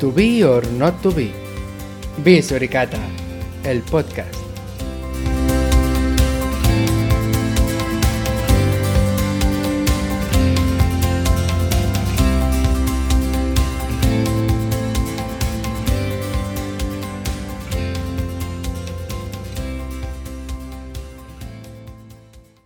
To be or not to be. Be Suricata, el podcast.